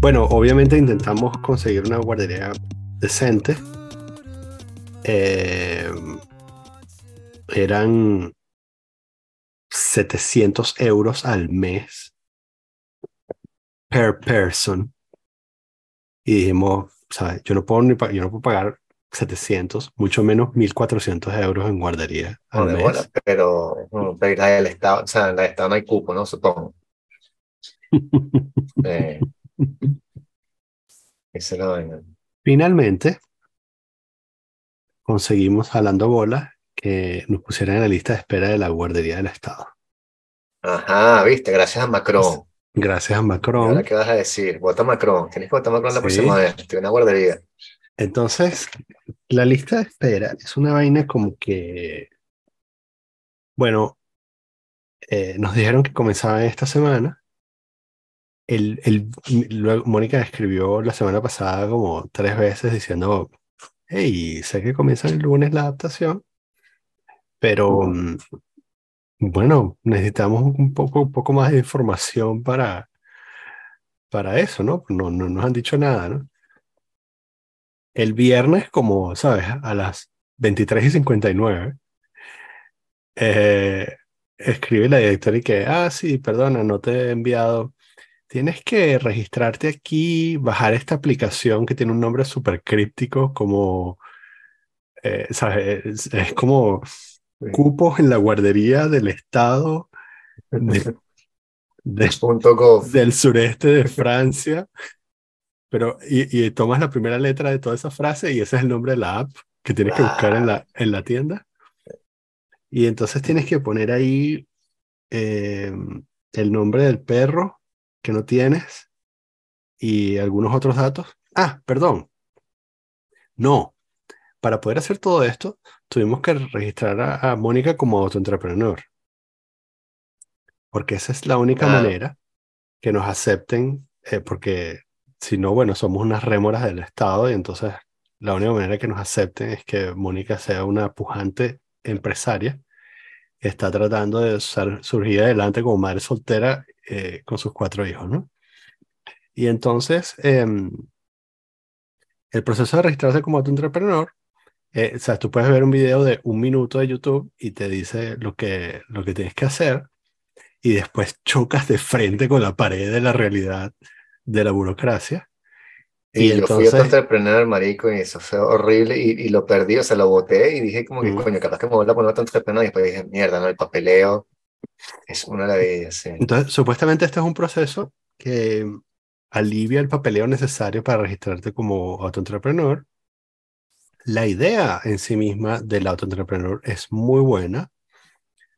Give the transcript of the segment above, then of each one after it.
Bueno, obviamente intentamos conseguir una guardería decente. Eh, eran 700 euros al mes per person. Y dijimos, ¿sabes? Yo no puedo, ni yo no puedo pagar 700, mucho menos 1400 euros en guardería al No, mes. bola, pero mm, pero la del Estado, o sea, en la del Estado no hay cupo, ¿no? Supongo. Eh, esa es la vaina. Finalmente, conseguimos jalando bolas que nos pusieran en la lista de espera de la guardería del Estado. Ajá, viste, gracias a Macron. Gracias a ¿Y ahora Macron. qué vas a decir? Vota Macron. Tienes que votar Macron la Sí. próxima vez. Tiene una guardería. Entonces, la lista de espera es una vaina como que, bueno, eh, nos dijeron que comenzaba esta semana. El, el, luego Mónica escribió la semana pasada como tres veces diciendo, hey, sé que comienza el lunes la adaptación, pero mm, bueno, necesitamos un poco, un poco más de información para, para eso, ¿no? No, no nos han dicho nada, ¿no? El viernes, como sabes, a las 23 y 59, eh, escribe la directora y que, ah, sí, perdona, no te he enviado. Tienes que registrarte aquí, bajar esta aplicación que tiene un nombre súper críptico, como, eh, ¿sabes? Es, es como cupos en la guardería del estado de- del sureste de Francia. Pero, y, y tomas la primera letra de toda esa frase y ese es el nombre de la app que tienes que buscar en la, en la tienda. Y entonces tienes que poner ahí eh, el nombre del perro que no tienes y algunos otros datos. Ah, perdón. No. Para poder hacer todo esto, tuvimos que registrar a, a Mónica como autoentrepreneur. Porque esa es la única Ah. manera que nos acepten, eh, porque si no, bueno, somos unas rémoras del Estado y entonces la única manera que nos acepten es que Mónica sea una pujante empresaria que está tratando de surgir adelante como madre soltera eh, con sus cuatro hijos, ¿no? Y entonces, em, el proceso de registrarse como autoentrepreneur, eh, o sea, tú puedes ver un video de un minuto de YouTube y te dice lo que, lo que tienes que hacer y después chocas de frente con la pared de la realidad de la burocracia. Y, Y yo fui entonces- otro entrepreneur, marico, y eso fue horrible. Y, y lo perdí, o sea, lo boté y dije como que, Mm. coño, capaz que me voy a poner otro entrepreneur. Y después dije, mierda, no, el papeleo es una maravilla, sí. Entonces, supuestamente este es un proceso que alivia el papeleo necesario para registrarte como autoentrepreneur. La idea en sí misma del autoentrepreneur es muy buena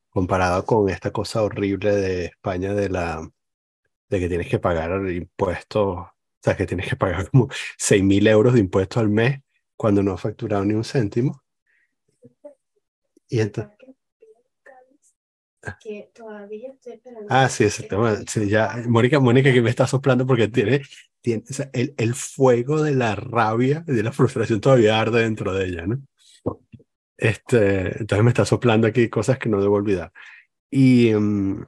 comparada con esta cosa horrible de España de la de que tienes que pagar impuestos, o sea, que tienes que pagar como 6 mil euros de impuestos al mes cuando no has facturado ni un céntimo. Y entonces, que todavía estoy esperando. Ah, sí, ese tema. sí, ya, Mónica, Mónica que me está soplando porque tiene, tiene o sea, el, el fuego de la rabia y de la frustración todavía arde dentro de ella, ¿no? Este, entonces me está soplando aquí cosas que no debo olvidar. Y, mm,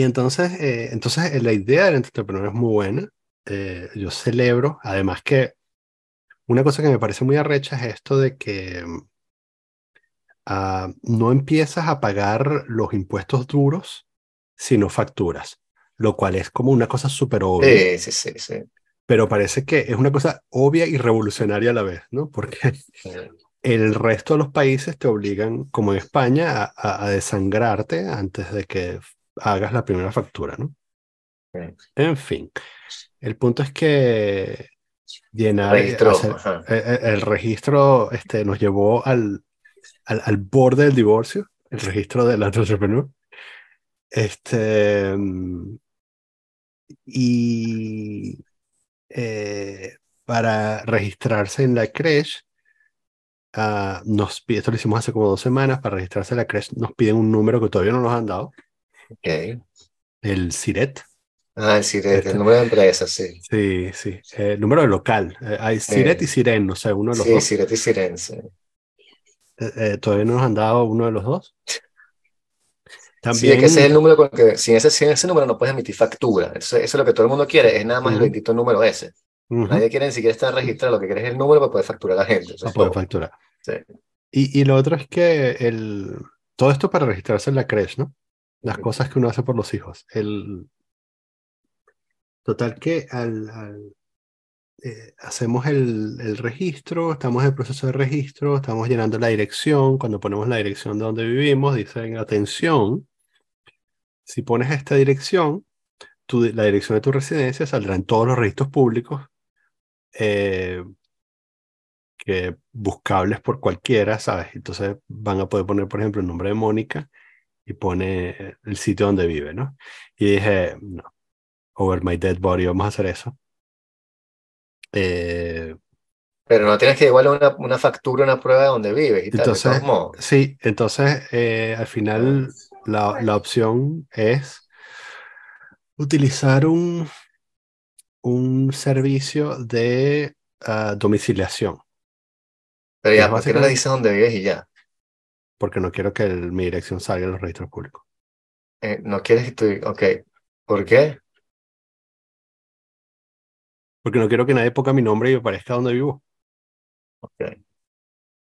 y entonces, eh, entonces eh, la idea del entrepreneur es muy buena. Eh, yo celebro, además que una cosa que me parece muy arrecha es esto de que ah, no empiezas a pagar los impuestos duros si no facturas, lo cual es como una cosa súper obvia, Sí, sí, sí, pero parece que es una cosa obvia y revolucionaria a la vez, ¿no? Porque el resto de los países te obligan, como en España, a- a desangrarte antes de que hagas la primera factura, ¿no? Sí. En fin, el punto es que llenar, Registro, hacer- ajá. eh, eh, el registro este, nos llevó al, al, al borde del divorcio, el registro del entrepreneur. Este, y eh, para registrarse en la creche, ah, nos esto lo hicimos hace como dos semanas, para registrarse en la creche nos piden un número que todavía no nos han dado, Ok. el CIRET. Ah, sí, de- Este- el número de empresa, sí. Sí, sí, eh, el número de local. Eh, hay CIRET Eh, y SIREN, no sé, uno de los Sí, dos. Siret y Siren, sí. eh, eh, todavía no nos han dado uno de los dos. Sí, También, es que ese es el número con que, sin ese, sin ese número no puedes emitir factura. Eso, eso es lo que todo el mundo quiere, es nada más el bendito número ese. Nadie quiere ni siquiera estar registrado, lo que quiere es el número para poder facturar a la gente. Puede todo. facturar. Sí. Y, y lo otro es que el, todo esto para registrarse en la creche, ¿no? Las cosas que uno hace por los hijos. El, total que al, al, eh, hacemos el, el registro, estamos en el proceso de registro, estamos llenando la dirección. Cuando ponemos la dirección de donde vivimos, dicen, atención, si pones esta dirección, tu, la dirección de tu residencia saldrá en todos los registros públicos eh, que buscables por cualquiera, ¿sabes? Entonces van a poder poner, por ejemplo, el nombre de Mónica y pone el sitio donde vive, ¿no? Y dije, no, over my dead body, vamos a hacer eso. Eh, Pero no tienes que igual una, una factura, una prueba de donde vives y tal, entonces, sí, entonces eh, al final la, la opción es utilizar un, un servicio de ah, domiciliación, Pero ya, ¿por qué no le dices dónde vives y ya? Porque no quiero que el- mi dirección salga en los registros públicos. Eh, no quieres que tú... Ok. ¿Por qué? Porque no quiero que nadie ponga mi nombre y aparezca donde vivo. Ok.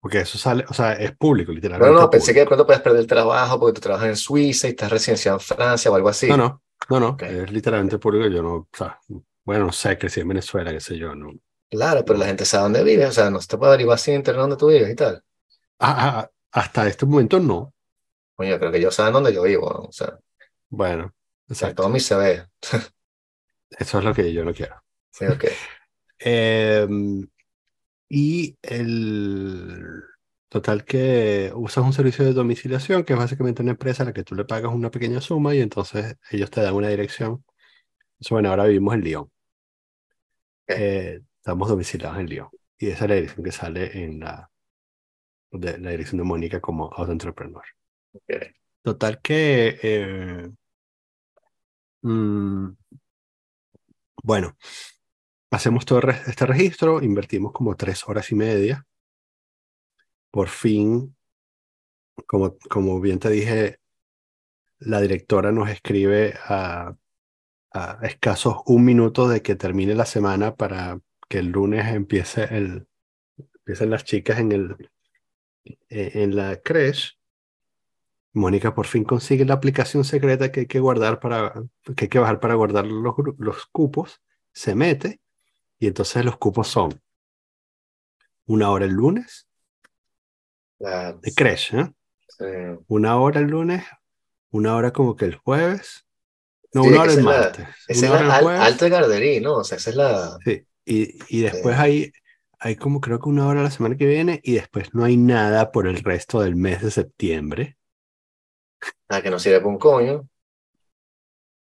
Porque eso sale, o sea, es público, No, literalmente. no, pensé que de pronto puedes perder el trabajo porque tú trabajas en Suiza y estás residenciado en Francia o algo así. No, no, no, no, es literalmente público. Yo no, o sea, bueno, no sé, crecí en Venezuela, qué sé yo, no. Claro, pero la gente sabe dónde vives, o sea, no se te puede averiguar sin internet dónde tú vives y tal. Ah, ah, hasta este momento no. Coño, creo que ellos saben dónde yo vivo, o sea, Bueno, exacto. todo mi CV. Eso es lo que yo no quiero. Sí, ok. Em, y el total que usas un servicio de domiciliación, que es básicamente una empresa a la que tú le pagas una pequeña suma y entonces ellos te dan una dirección. Entonces, bueno, ahora vivimos en Lyon. Eh, estamos domiciliados en Lyon. Y esa es la dirección que sale en la, de, la dirección de Mónica como autoentrepreneur. Total que, eh, mm, bueno, hacemos todo este registro, invertimos como tres horas y media. Por fin, como, como bien te dije, la directora nos escribe a, a escasos un minuto de que termine la semana para que el lunes empiece el, empiecen las chicas en, el, eh, en la creche. Mónica por fin consigue la aplicación secreta que hay que guardar para, que hay que bajar para guardar los, los cupos, se mete y entonces los cupos son una hora el lunes Claro, de creche, ¿eh? sí. una hora el lunes, una hora como que el jueves, no, Sí, una hora el esa es la- martes, Esa es la al- alta gardería, ¿no? O sea, esa es la... sí, y, y después Sí. hay, hay como creo que una hora la semana que viene y después no hay nada por el resto del mes de septiembre. La que no sirve para un coño.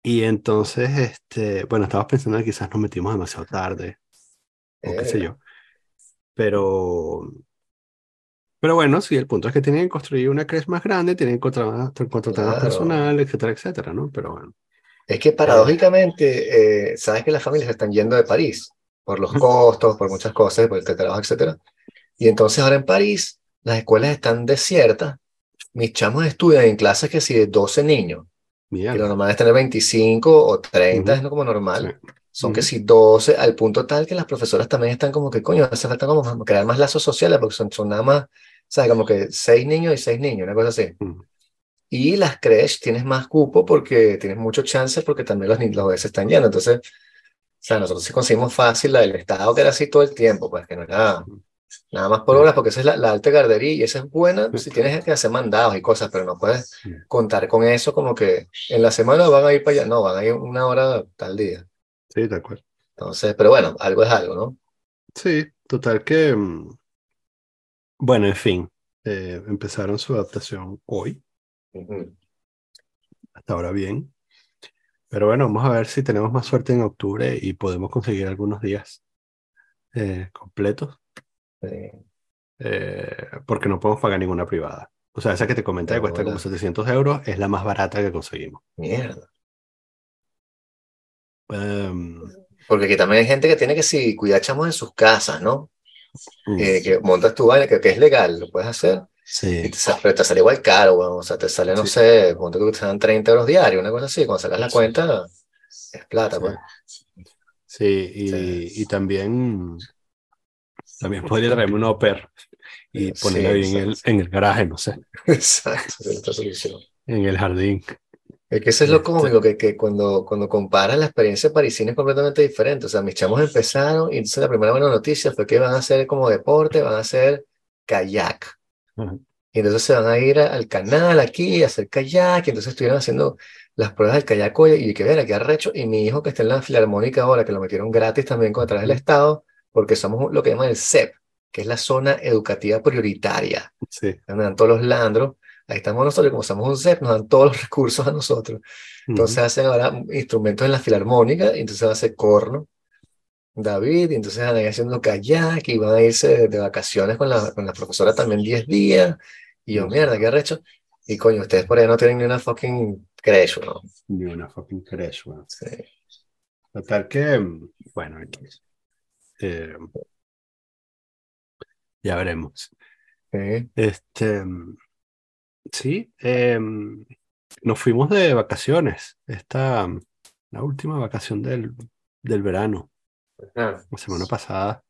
Y entonces, este, bueno, estamos pensando que quizás nos metimos demasiado tarde, o qué sé Eh, yo. Pero, pero bueno, sí, el punto es que tienen que construir una creche más grande, tienen que contratar, contratar más Claro. personal, etcétera, etcétera, ¿no? Pero bueno. Es que paradójicamente, eh, sabes que las familias están yendo de París por los costos, por muchas cosas, por el trabajo, etcétera. Y entonces ahora en París las escuelas están desiertas. Mis chamos estudian en clases que si de 12 niños, y lo Mierda. normal es tener 25 o 30, Ujú. es no como normal. Sí. Son que Ujú. si 12, al punto tal que las profesoras también están como que, coño, hace falta como crear más lazos sociales, porque son, son nada más, ¿sabes? Como que seis niños y seis niños, una cosa así. Ujú. Y las creches tienes más cupo porque tienes mucho chances porque también los, los bebés están llenos. Entonces, sea, nosotros sí conseguimos fácil la del Estado, que era así todo el tiempo, pues que no era nada más por horas, porque esa es la, la alta gardería y esa es buena si tienes que hacer mandados y cosas, pero no puedes contar con eso como que en la semana van a ir para allá, no, van a ir una hora tal día. Sí, de acuerdo. Entonces, pero bueno, algo es algo, ¿no? Sí, total que, mm, bueno, en fin, eh, empezaron su adaptación hoy, hasta ahora bien. Pero bueno, vamos a ver si tenemos más suerte en octubre y podemos conseguir algunos días eh, completos, Sí. eh, porque no podemos pagar ninguna privada. O sea, esa que te comenté que cuesta como bola. 700 euros es la más barata que conseguimos. Mierda. Em, Porque aquí también hay gente que tiene que si cuidar chamos en sus casas, ¿no? Eh, que montas tu vaina, que, que es legal, lo puedes hacer. Sí, Y te sa- pero te sale igual caro. O sea, te sale, no Sí. sé, ponte que te salen 30 euros diarios, una cosa así. Cuando sacas la cuenta, es plata, Sí. pues. sí, y, y también, también podría traerme un au pair y Sí, ponerla ahí en el, en el garaje, no sé, Exacto, es otra solución. en el jardín. Es que eso es lo Este- cómico, que, que cuando, cuando comparas la experiencia parisina es completamente diferente. O sea, mis chamos empezaron y entonces la primera buena noticia fue que van a hacer como deporte, van a hacer kayak. Y entonces se van a ir a- al canal aquí a hacer kayak. Y entonces estuvieron haciendo las pruebas del kayak hoy y que ver, qué arrecho. Y mi hijo que está en la filarmónica ahora, que lo metieron gratis también con a través del Estado, porque somos lo que llaman el CEP, que es la zona educativa prioritaria. Sí. Nos dan todos los landros. Ahí estamos nosotros, como somos un CEP, nos dan todos los recursos a nosotros. Entonces Ujú. hacen ahora instrumentos en la filarmónica, y entonces va a hacer corno, David, y entonces van a ir haciendo kayak y van a irse de, de vacaciones con la, con la profesora también 10 días. Y yo, mierda, qué arrecho. Y coño, ustedes por ahí no tienen ni una fucking ¿no? Ni una fucking crash, weón. Sí. Total que, bueno, eh, ya veremos. Este, sí, em, nos fuimos de vacaciones. Esta, la última vacación del, del verano, Ah, la semana pasada.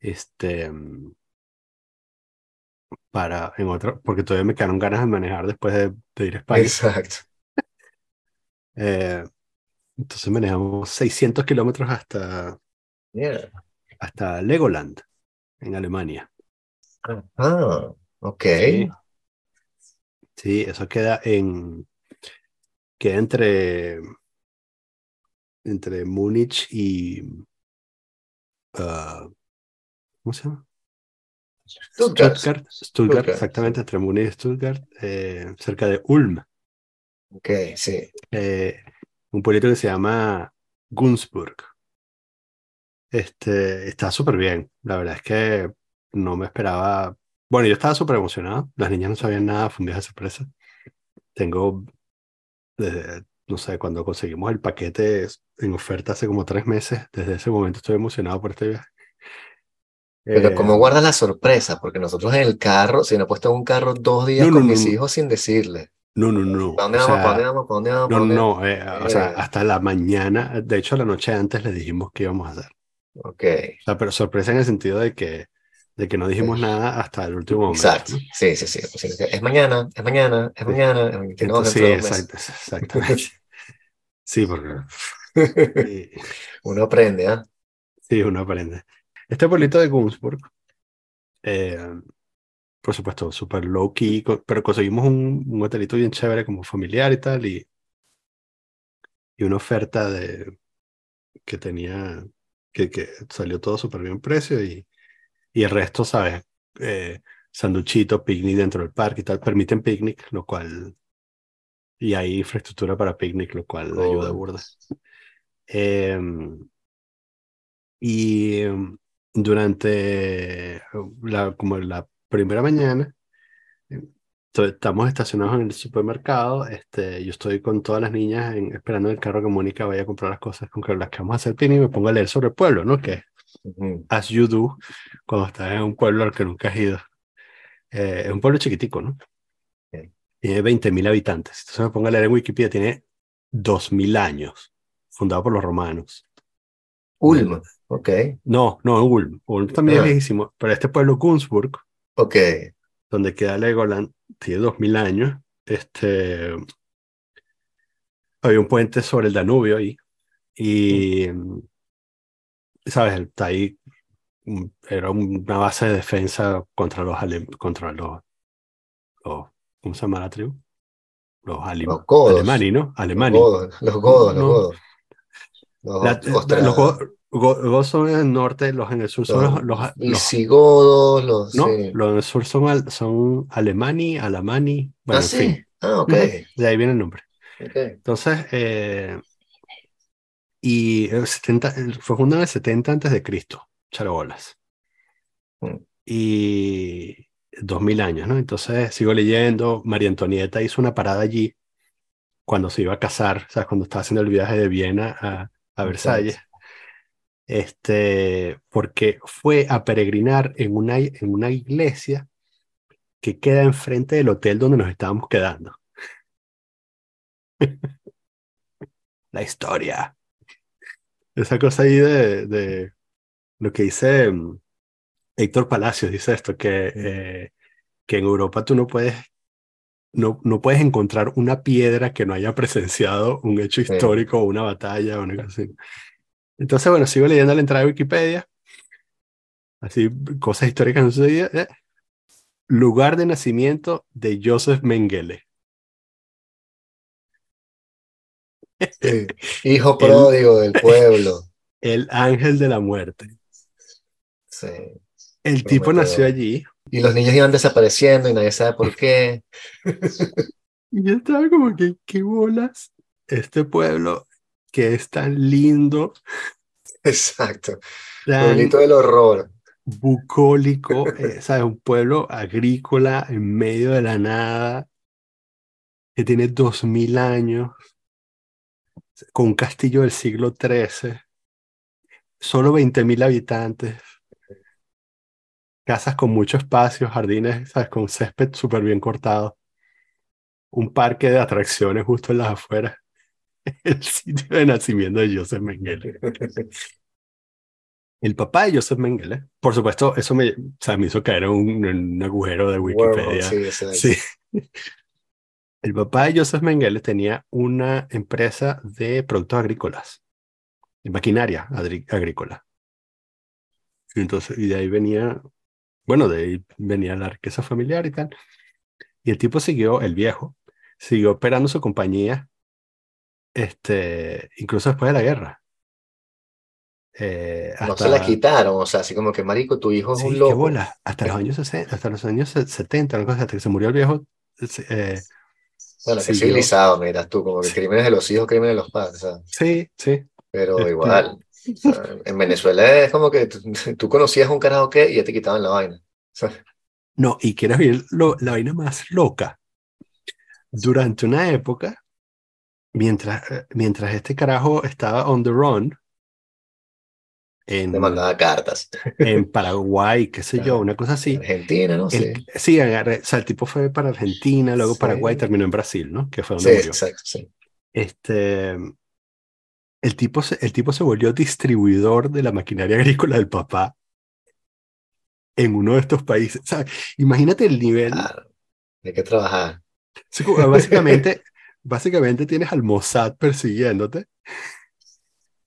Este, para, en otro, porque todavía me quedaron ganas de manejar después de, de ir a España. exacto. Eh, entonces manejamos 600 kilómetros hasta, Mierda. hasta Legoland, en Alemania. Ah, ok. Sí, sí, eso queda en, queda entre, entre Múnich y, ah, ¿cómo se llama? Stuttgart. Stuttgart, Stuttgart, Stuttgart, exactamente, entre Múnich y Stuttgart, eh, cerca de Ulm, Ok, sí. eh, un pueblito que se llama Günzburg. Este, está súper bien, la verdad es que no me esperaba, bueno, yo estaba súper emocionado, las niñas no sabían nada, fue un viaje de sorpresa. Tengo, desde, no sé, cuando conseguimos el paquete en oferta hace como tres meses, desde ese momento estoy emocionado por este viaje. Pero Eh, como guardas la sorpresa, porque nosotros en el carro, si no he puesto en un carro dos días No, no, con no, mis no. hos sin decirle. no, no, no, ¿Para dónde o vamos? ¿Para dónde vamos? ¿Para dónde vamos? no, ¿Para no, no, eh, o sea, Eh. hasta la mañana, de hecho la noche antes les dijimos qué íbamos a hacer. Ok, O sea, pero sorpresa en el sentido de que, de que no dijimos Sí. nada hasta el último momento, exacto. Sí, sí, sí. Es mañana, es mañana, es mañana. es mañana, Entonces, sí, exactamente. Sí, porque sí, Uno aprende, ¿ah? sí, uno aprende. Este pueblito de Günzburg, eh, por supuesto, súper low key, pero conseguimos un, un hotelito bien chévere como familiar y tal, y, y una oferta de que tenía, que, que salió todo súper bien precio y, y el resto, ¿sabes? Eh, sanduchito, picnic dentro del parque y tal, permiten picnic, lo cual, y hay infraestructura para picnic, lo cual ayuda Cool. burda. Em, y em, durante la, como la primera mañana, em, estamos estacionados en el supermercado. Este, yo estoy con todas las niñas en- esperando el carro que Mónica vaya a comprar las cosas con que las que vamos a hacer picnic y me pongo a leer sobre el pueblo, ¿no? Que Ujú. as you do cuando estás en un pueblo al que nunca has ido. Eh, es un pueblo chiquitico, ¿no? Tiene 20.000 habitantes. Entonces me pongo a leer en Wikipedia, tiene 2.000 años, fundado por los romanos. Ulm, ok, No, no, en Ulm. Ulm también es Ah. viejísimo, pero este pueblo Günzburg, ok. donde queda Legoland, tiene 2000 años. Este, había un puente sobre el Danubio ahí. Y, ¿sabes? Está ahí, mm, era una base de defensa contra los, contra los, los- ¿cómo se llama la tribu? Los Los godos. alemani, ¿no? Godos, los godos, los godos. Los La- los go- go- godos son en el norte, los en el sur son los, los, los- visigodos, los, no, sí. los en el sur son, al- son alemani, alamani, bueno, ah, en sí. fin, Ah, ok. de ahí viene el nombre. ok. Entonces, eh, y el 70, el- fue fundado en el 70 antes de Cristo, charobolas. Mm. Y 2000 años, ¿no? Entonces, sigo leyendo, María Antonieta hizo una parada allí cuando se iba a casar, o sea, cuando estaba haciendo el viaje de Viena a, a Versalles. Este, porque fue a peregrinar en una, en una iglesia que queda enfrente del hotel donde nos estábamos quedando. La historia. Esa cosa ahí de, de lo que dice mm, Héctor Palacios, dice esto, que, eh, que en Europa tú no puedes, no, no puedes encontrar una piedra que no haya presenciado un hecho Sí. histórico o una batalla o una cosa así. Entonces, bueno, sigo leyendo la entrada de Wikipedia. Así, cosas históricas no sucedidas. eh. Lugar de nacimiento de Joseph Mengele. Sí. Hijo pródigo del pueblo. El ángel de la muerte. Sí. El tipo nació allí Y los niños iban desapareciendo y nadie sabe por qué. y yo estaba como que, ¿qué bolas? Este pueblo que es tan lindo, Exacto. tan Pueblito del horror. bucólico, eh, ¿sabes? Un pueblo agrícola en medio de la nada, que tiene dos mil años, con un castillo del siglo XIII, solo 20 mil habitantes, casas con mucho espacio, jardines, ¿sabes? Con césped súper bien cortado, un parque de atracciones justo en las afueras, el sitio de nacimiento de Joseph Mengele. El papá de Joseph Mengele, por supuesto, eso me, o sea, me hizo caer en un, agujero de Wikipedia. sí. El papá de Joseph Mengele tenía una empresa de productos agrícolas, de maquinaria agrícola. Entonces, y de ahí venía, bueno, de ahí venía la riqueza familiar y tal. Y el tipo siguió, el viejo, siguió operando su compañía, este, incluso después de la guerra. Eh, No hasta, se la quitaron, o sea, así como que, marico, tu hijo es Sí, un qué loco. bola. Hasta los años 60, hasta los años 70, una cosa, hasta que se murió el viejo, eh, Bueno, qué civilizado, miras tú, como que Sí. crímenes de los hijos, crímenes de los padres, sea, sí, sí. pero Este- igual. O sea, en Venezuela es como que tú, conocías un karaoke y ya te quitaban la vaina. O sea, No, y quieres ver lo- la vaina más loca. Durante una época, mientras, eh, mientras este carajo estaba on the run, en, te mandaba cartas. en Paraguay, qué sé yo, Ajá. una cosa así. Argentina, ¿no? Sí, El- sí, agarré- o sea, el tipo fue para Argentina, luego Sí. Paraguay, terminó en Brasil, ¿no? Que fue sí, donde murió. exacto, sí. Este, el tipo se, el tipo se volvió distribuidor de la maquinaria agrícola del papá en uno de estos países. ¿sabes? Imagínate el nivel. Claro, hay que trabajar. Sí, Básicamente, básicamente tienes al Mossad persiguiéndote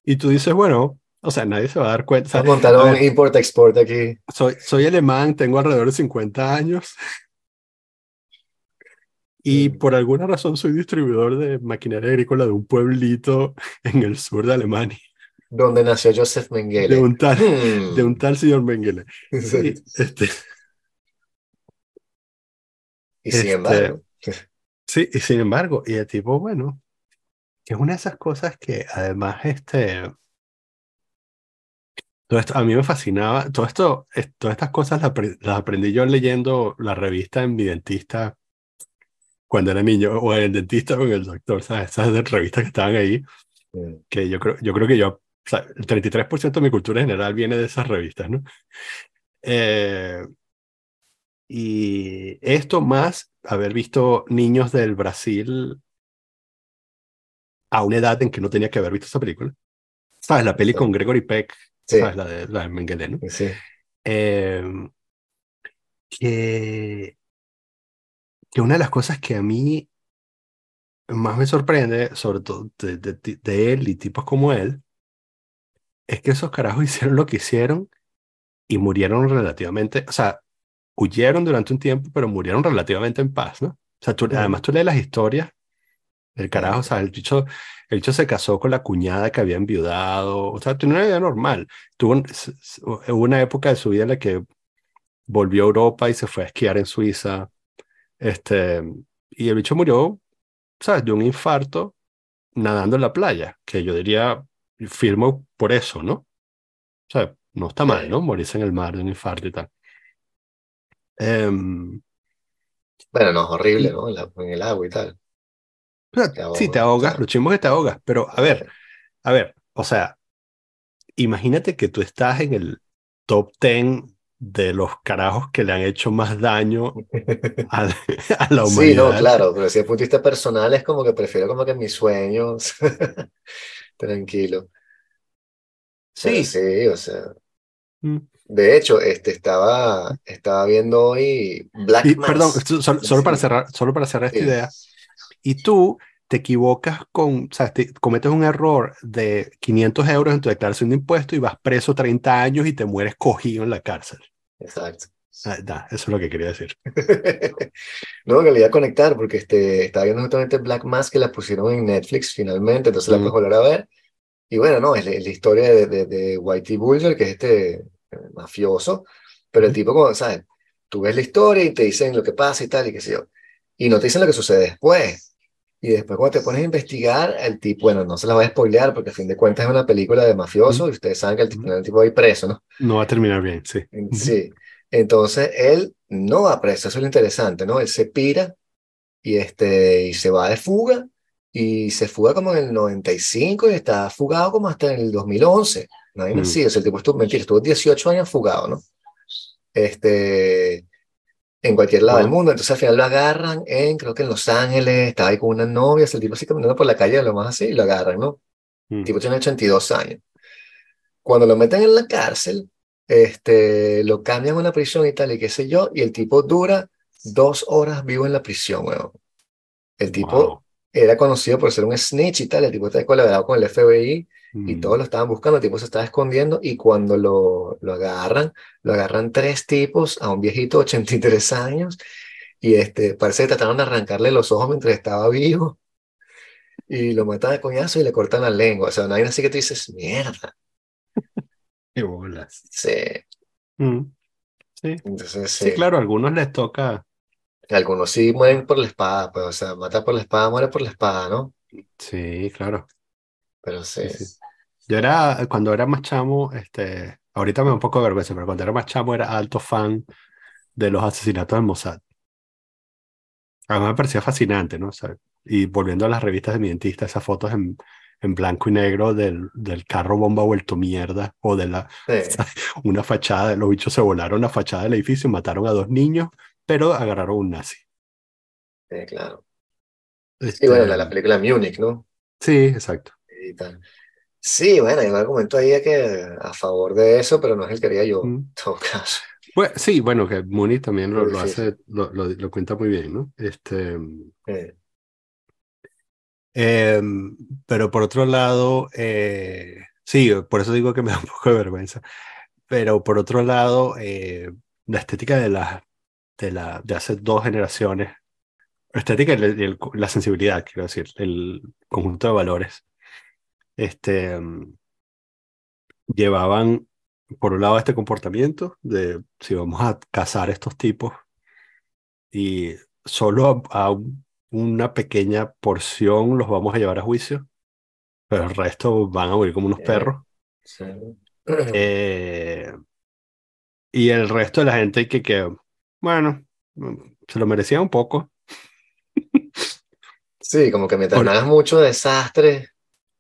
y tú dices, bueno, o sea, nadie se va a dar cuenta. o sea, montar un import-export aquí. soy, soy alemán, tengo alrededor de 50 años y por alguna razón soy distribuidor de maquinaria agrícola de un pueblito en el sur de Alemania, Donde nació Joseph de Mengele. un tal, Hmm. de un tal señor Mengele. Sí, Exacto. este, Y sin este, embargo, sí, y sin embargo, y el tipo, bueno, que es una de esas cosas que además, este, todo esto, a mí me fascinaba, todo esto, es- todas estas cosas las, apre- las aprendí yo leyendo la revista en mi dentista cuando era niño, o en el dentista o en el doctor, ¿sabes? Esas revistas que estaban ahí, que yo creo, yo creo que yo, o sea, el 33% de mi cultura general viene de esas revistas, ¿no? Eh, y esto más haber visto niños del Brasil a una edad en que no tenía que haber visto esa película. ¿Sabes? La peli con Gregory Peck, sí, ¿sabes? La de, la de Mengele, ¿no? sí. Eh, que, que una de las cosas que a mí más me sorprende, sobre todo de, de, de él y tipos como él, es que esos carajos hicieron lo que hicieron y murieron relativamente, o sea, huyeron durante un tiempo, pero murieron relativamente en paz, ¿no? O sea, tú- además tú lees las historias, el carajo, o sea, el bicho, el bicho se casó con la cuñada que había enviudado, o sea, tenía una vida normal. Tuvo un- una época de su vida en la que volvió a Europa y se fue a esquiar en Suiza, este, y el bicho murió, ¿sabes? De un infarto nadando en la playa, que yo diría, firmo por eso, ¿no? O sea, no está mal. ¿no? Morirse en el mar de un infarto y tal. Em, Bueno, no es horrible, ¿no? En, la- en el agua y tal. sí, te ahogas, lo chimbo que te ahogas, pero a ver, a ver, o sea, imagínate que tú estás en el top 10 de los carajos que le han hecho más daño a, a la humanidad. Sí, no, claro, pero si el punto de vista personal es como que prefiero como que mis sueños. Tranquilo. Pero Sí. sí, o sea. Mm. De hecho, este, estaba, estaba viendo hoy Black Y, Mass. perdón, so- so- solo, para cerrar, solo para cerrar esta Sí. idea. Y tú te equivocas con, o sea, te cometes un error de 500 euros en tu declaración de impuestos y vas preso 30 años y te mueres cogido en la cárcel. Exacto. Ah, da, eso es lo que quería decir. No, que le iba a conectar porque este, estaba viendo justamente Black Mass que la pusieron en Netflix finalmente, entonces la Mm. puedes volver a ver. Y bueno, no, es la, es la historia de, de, de Whitey Bulger, que es este eh, mafioso, pero el tipo, como, ¿sabes? Tú ves la historia y te dicen lo que pasa y tal, y qué sé yo. Y no te dicen lo que sucede después. Y después cuando te pones a investigar, el tipo, bueno, no se la voy a spoilear porque a fin de cuentas es una película de mafioso y ustedes saben que el tipo, el tipo va a ir preso, ¿no? No va a terminar bien, sí. Sí. Entonces él no va preso, eso es lo interesante, ¿no? Él se pira y, este, y se va de fuga y se fuga como en el 95 y está fugado como hasta en el 2011. No hay Mm. así, o sea, el tipo estuvo, mentira, estuvo 18 años fugado, ¿no? Este, en cualquier lado del mundo. Entonces al final lo agarran en, creo que en Los Ángeles, estaba ahí con una novia, el tipo así caminando por la calle, lo más así, y lo agarran, ¿no? Mm. El tipo tiene 82 años. Cuando lo meten en la cárcel, este, lo cambian a una prisión y tal, y qué sé yo, y el tipo dura dos horas vivo en la prisión, weón. El tipo Wow. era conocido por ser un snitch y tal, el tipo está colaborado con el FBI y Mm. todos lo estaban buscando, el tipo se estaba escondiendo y cuando lo, lo agarran, lo agarran tres tipos a un viejito de 83 años y este, parece que trataron de arrancarle los ojos mientras estaba vivo y lo matan a coñazo y le cortan la lengua. O sea, no hay así que tú dices, mierda. Qué bolas. Sí. Mm. Sí. Entonces, Sí, sí. claro, a algunos les toca. Algunos sí mueren por la espada, pues, o sea, mata por la espada, muere por la espada, ¿no? Sí, claro. Pero sí. Yo era, cuando era más chamo, este, ahorita me da un poco de vergüenza, pero cuando era más chamo era alto fan de los asesinatos del Mossad. A mí me parecía fascinante, ¿no? O sea, y volviendo a las revistas de mi dentista, esas fotos en, en blanco y negro del, del carro bomba vuelto mierda, o de la, Sí, una fachada, los bichos se volaron la fachada del edificio, mataron a dos niños, pero agarraron un nazi. sí, claro. Este, Y bueno, la, la película Múnich, ¿no? sí, exacto. Y tal. Sí, bueno, hay un argumento ahí que a favor de eso, pero no es el que haría yo, Mm. en todo caso. Pues, sí, bueno, que Mooney también lo, lo hace, lo, lo, lo cuenta muy bien, ¿no? Este, Eh, em, pero por otro lado, eh, sí, por eso digo que me da un poco de vergüenza. Pero por otro lado, eh, la estética de la, de la, de hace dos generaciones, la estética y el- el- la sensibilidad, quiero decir, el conjunto de valores, este, em, llevaban, por un lado, este comportamiento de si vamos a cazar estos tipos y solo a, a un- una pequeña porción los vamos a llevar a juicio, pero el resto van a morir como unos perros. sí. Eh, y el resto de la gente que, que, bueno, mm, se lo merecía un poco. Sí, como que mientras no hagas mucho desastre,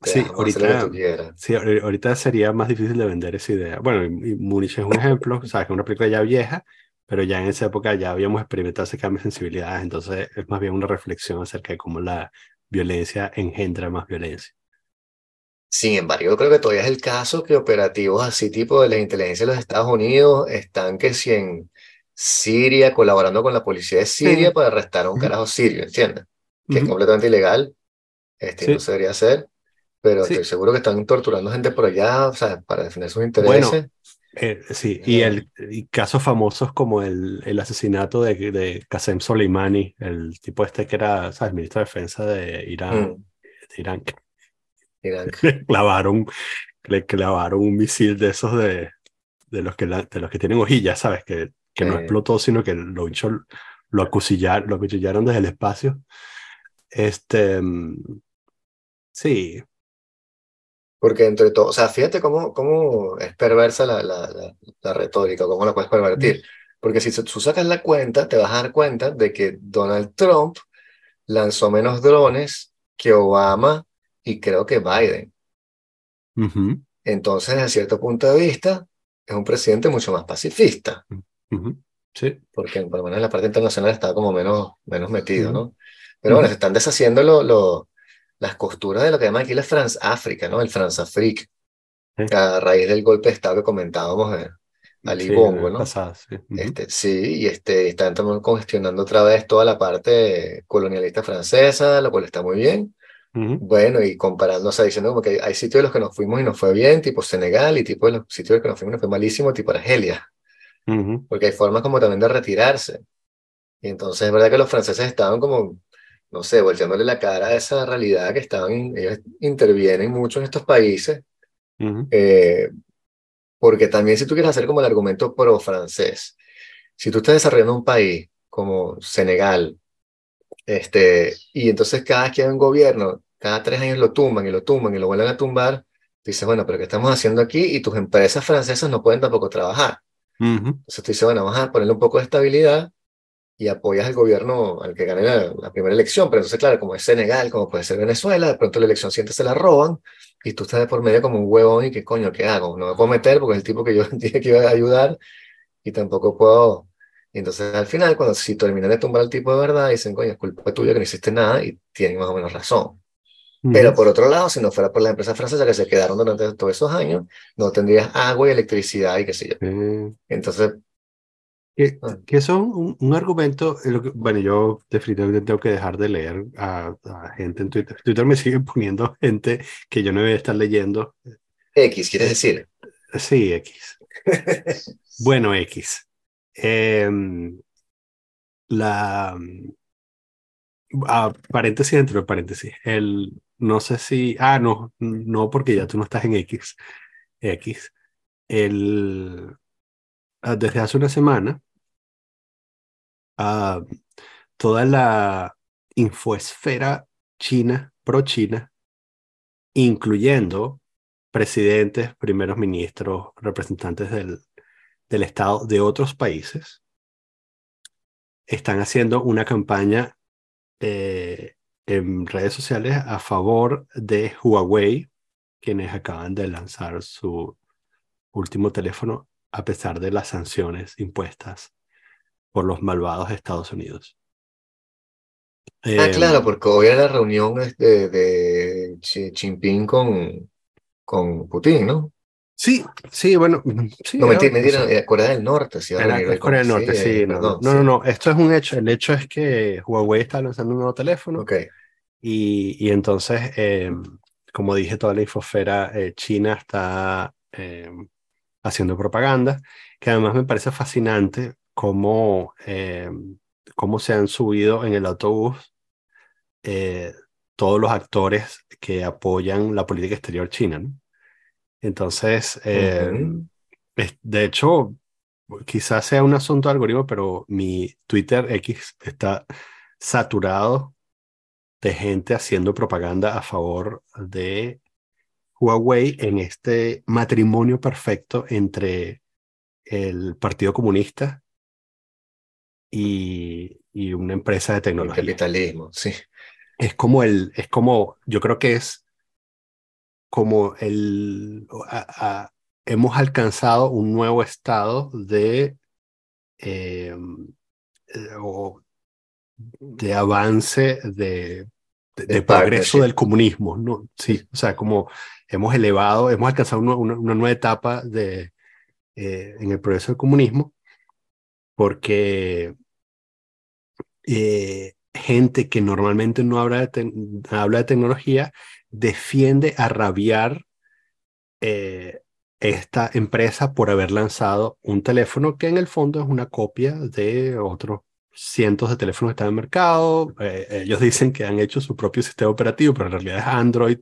Sí, ahorita, sí, ahor- ahorita sería más difícil de vender esa idea. Bueno, y, Múnich es un ejemplo, sabes que es una película ya vieja, pero ya en esa época ya habíamos experimentado ese cambio de sensibilidades, entonces es más bien una reflexión acerca de cómo la violencia engendra más violencia. Sin embargo, creo que todavía es el caso que operativos así tipo de la inteligencia de los Estados Unidos están que si en Siria colaborando con la policía de Siria Sí. para arrestar a un carajo sirio, ¿entiendes? Que es completamente ilegal, este, no se debería hacer, pero Sí. estoy seguro que están torturando gente por allá, o sea, para defender sus Bueno, intereses. Eh, sí, y, Eh. el, y casos famosos como el, el asesinato de, de Qasem Soleimani, el tipo este que era, ¿sabes? ministro de defensa de Irán, Mm, de Irán, le clavaron, le clavaron un misil de esos de, de los que la- de los que tienen hojillas, ¿sabes? Que, que no Sí. explotó, sino que lo, lo acuchillaron, lo acuchillaron desde el espacio. Este, mm, sí, Porque entre todo, o sea, fíjate cómo, cómo es perversa la, la, la, la retórica, cómo la puedes pervertir. Porque si tú sacas la cuenta, te vas a dar cuenta de que Donald Trump lanzó menos drones que Obama y creo que Biden. Entonces, desde cierto punto de vista, es un presidente mucho más pacifista. Sí. porque por lo menos en la parte internacional está como menos, menos metido. ¿no? Pero bueno, se están deshaciendo lo, lo- las costuras de lo que llaman aquí la France África, ¿no? El France-Afrique, Sí. a raíz del golpe de Estado que comentábamos eh, Ali Sí, Bongo, el ¿no? pasado, sí. Este, sí, y este, están también congestionando otra vez toda la parte colonialista francesa, lo cual está muy bien. Ujú. Bueno, y comparando, o sea, diciendo como que hay sitios de los que nos fuimos y nos fue bien, tipo Senegal, y tipo de los sitios de los que nos fuimos y nos fue malísimo, tipo Argelia, Ujú. porque hay formas como también de retirarse. Y entonces es verdad que los franceses estaban como, no sé, volteándole la cara a esa realidad que estaban, ellos intervienen mucho en estos países, Ujú. eh, porque también si tú quieres hacer como el argumento pro-francés, si tú estás desarrollando un país como Senegal, este, y entonces cada que hay un gobierno, cada tres años lo tumban y lo tumban y lo vuelven a tumbar, dices, bueno, pero ¿qué estamos haciendo aquí? Y tus empresas francesas no pueden tampoco trabajar. Ujú. Entonces tú dices, bueno, vamos a ponerle un poco de estabilidad y apoyas al gobierno al que gane la, la primera elección. Pero entonces, claro, como es Senegal, como puede ser Venezuela, de pronto la elección siguiente se la roban y tú estás de por medio como un huevón y qué coño, ¿qué hago? No me puedo meter porque es el tipo que yo dije que iba a ayudar y tampoco puedo. Y entonces al final, cuando si terminan de tumbar al tipo de verdad, dicen, coño, es culpa tuya que no hiciste nada y tienen más o menos razón. Pero por otro lado, si no fuera por las empresas francesas que se quedaron durante todos esos años, no tendrías agua y electricidad y qué sé yo. Entonces, que, Ah. que son un, un argumento, eh, lo que- bueno, yo definitivamente tengo que dejar de leer a, a gente en Twitter. Twitter me sigue poniendo gente que yo no debe estar leyendo. X, ¿quieres decir? Sí, X. Bueno, X. Em, la ah, paréntesis entre paréntesis. El no sé si. Ah, no, no, porque ya tú no estás en X. X. El ah, desde hace una semana, ah, toda la infoesfera china, pro-china, incluyendo presidentes, primeros ministros, representantes del, del Estado de otros países, están haciendo una campaña eh, en redes sociales a favor de Huawei, quienes acaban de lanzar su último teléfono a pesar de las sanciones impuestas por los malvados Estados Unidos. Ah, Em, claro, porque hoy era la reunión este, de Xi Jinping con, con Putin, ¿no? Sí, sí, bueno, mm, sí, No, era- mentira, mentira, eh, Corea del Norte, sí, Era, Corea del Norte, sí, eh, no, perdón, no, no, esto es un hecho, el hecho es que Huawei está lanzando un nuevo teléfono Ok, y, y entonces, eh, como dije, toda la infosfera eh, china está eh, haciendo propaganda, que además me parece fascinante cómo, eh, cómo se han subido en el autobús eh, todos los actores que apoyan la política exterior china, ¿no? Entonces, eh, es- de hecho, quizás sea un asunto de algoritmo, pero mi Twitter X está saturado de gente haciendo propaganda a favor de Huawei en este matrimonio perfecto entre el Partido Comunista y, y una empresa de el tecnología. capitalismo, sí. Es como el, es como, yo creo que es como el, a- a- hemos alcanzado un nuevo estado de, eh, eh, o de avance de, de, de El progreso del comunismo, ¿no? Sí, o sea, como hemos elevado, hemos alcanzado una, una- una nueva etapa de, eh, en el progreso del comunismo, porque eh, gente que normalmente no habla de, te- habla de tecnología defiende a rabiar eh, esta empresa por haber lanzado un teléfono que en el fondo es una copia de otros cientos de teléfonos que están en el mercado. Eh, ellos dicen que han hecho su propio sistema operativo, pero en realidad es Android.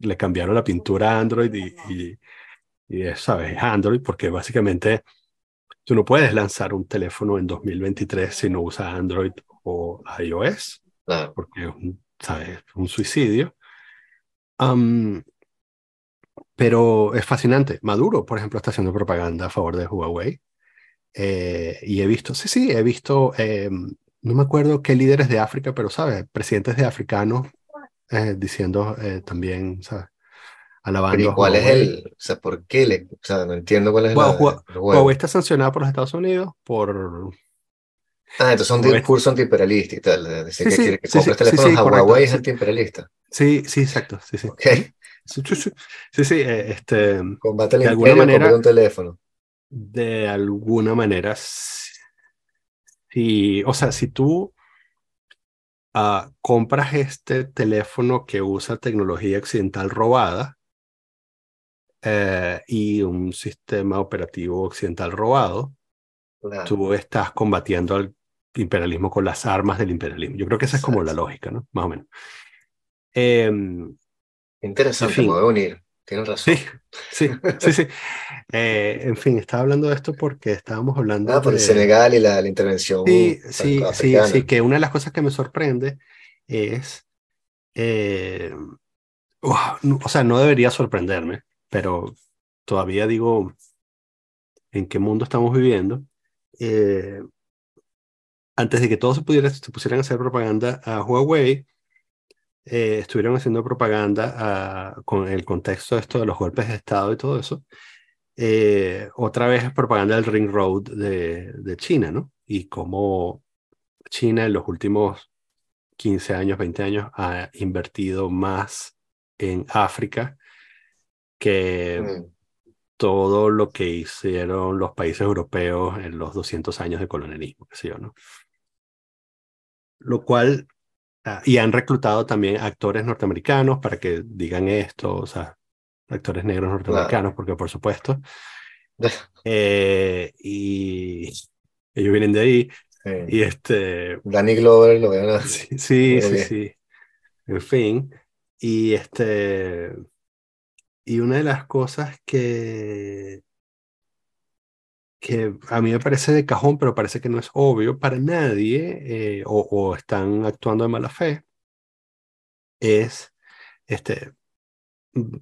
Le cambiaron la pintura a Android y, y, y es, ¿sabes? Es Android porque básicamente tú no puedes lanzar un teléfono en 2023 si no usas Android o iOS Claro. porque es un, ¿sabes? un suicidio. Pero es fascinante. Maduro, por ejemplo, está haciendo propaganda a favor de Huawei. Eh, y he visto, sí, sí, he visto, eh, no me acuerdo qué líderes de África, pero, ¿sabes? Presidentes de africanos eh, diciendo eh, también, ¿sabes? alabando Pero ¿y a cuál es Huawei. el, o sea, por qué le, o sea, no entiendo cuál es Bueno, la, Hua- el. Huawei está sancionado por los Estados Unidos por... Ah, entonces son Huawei- discurso antiimperialista y tal, de decir Sí, que sí, quiere que sí, teléfonos a Huawei es antiimperialista. Sí, sí, exacto, sí, sí. Ok, Sí, sí, eh, este, combate De alguna manera- un teléfono. de alguna manera, sí, o sea, si tú ah, compras este teléfono que usa tecnología occidental robada eh, y un sistema operativo occidental robado, Claro, tú estás combatiendo al imperialismo con las armas del imperialismo. Yo creo que esa es como la lógica, ¿no? Más o menos. Em, Interesante, en fin. me voy a unir. Tienes razón. sí, sí, sí. Eh, en fin, estaba hablando de esto porque estábamos hablando Ah, por el de... Senegal y la, la intervención Sí, sí, sí, sí, que una de las cosas que me sorprende es, eh, no- o sea, no debería sorprenderme, pero todavía digo, ¿en qué mundo estamos viviendo? Eh, antes de que todos se, se pusieran a hacer propaganda a Huawei, eh, estuvieron haciendo propaganda a- con el contexto de esto de los golpes de Estado y todo eso. Eh, otra vez es propaganda del Ring Road de, de China, ¿no? Y cómo China en los últimos 15 años, 20 años ha invertido más en África que Mm, todo lo que hicieron los países europeos en los 200 años de colonialismo, qué sé yo, ¿no? Lo cual, y han reclutado también actores norteamericanos para que digan esto, o sea, actores negros norteamericanos, porque por supuesto, eh, y ellos vienen de ahí, sí. y este, Danny Glover lo vean a- sí, sí, sí, sí, en fin, y este, y una de las cosas que, que a mí me parece de cajón, pero parece que no es obvio para nadie, eh, o, están actuando de mala fe, es, este, mm,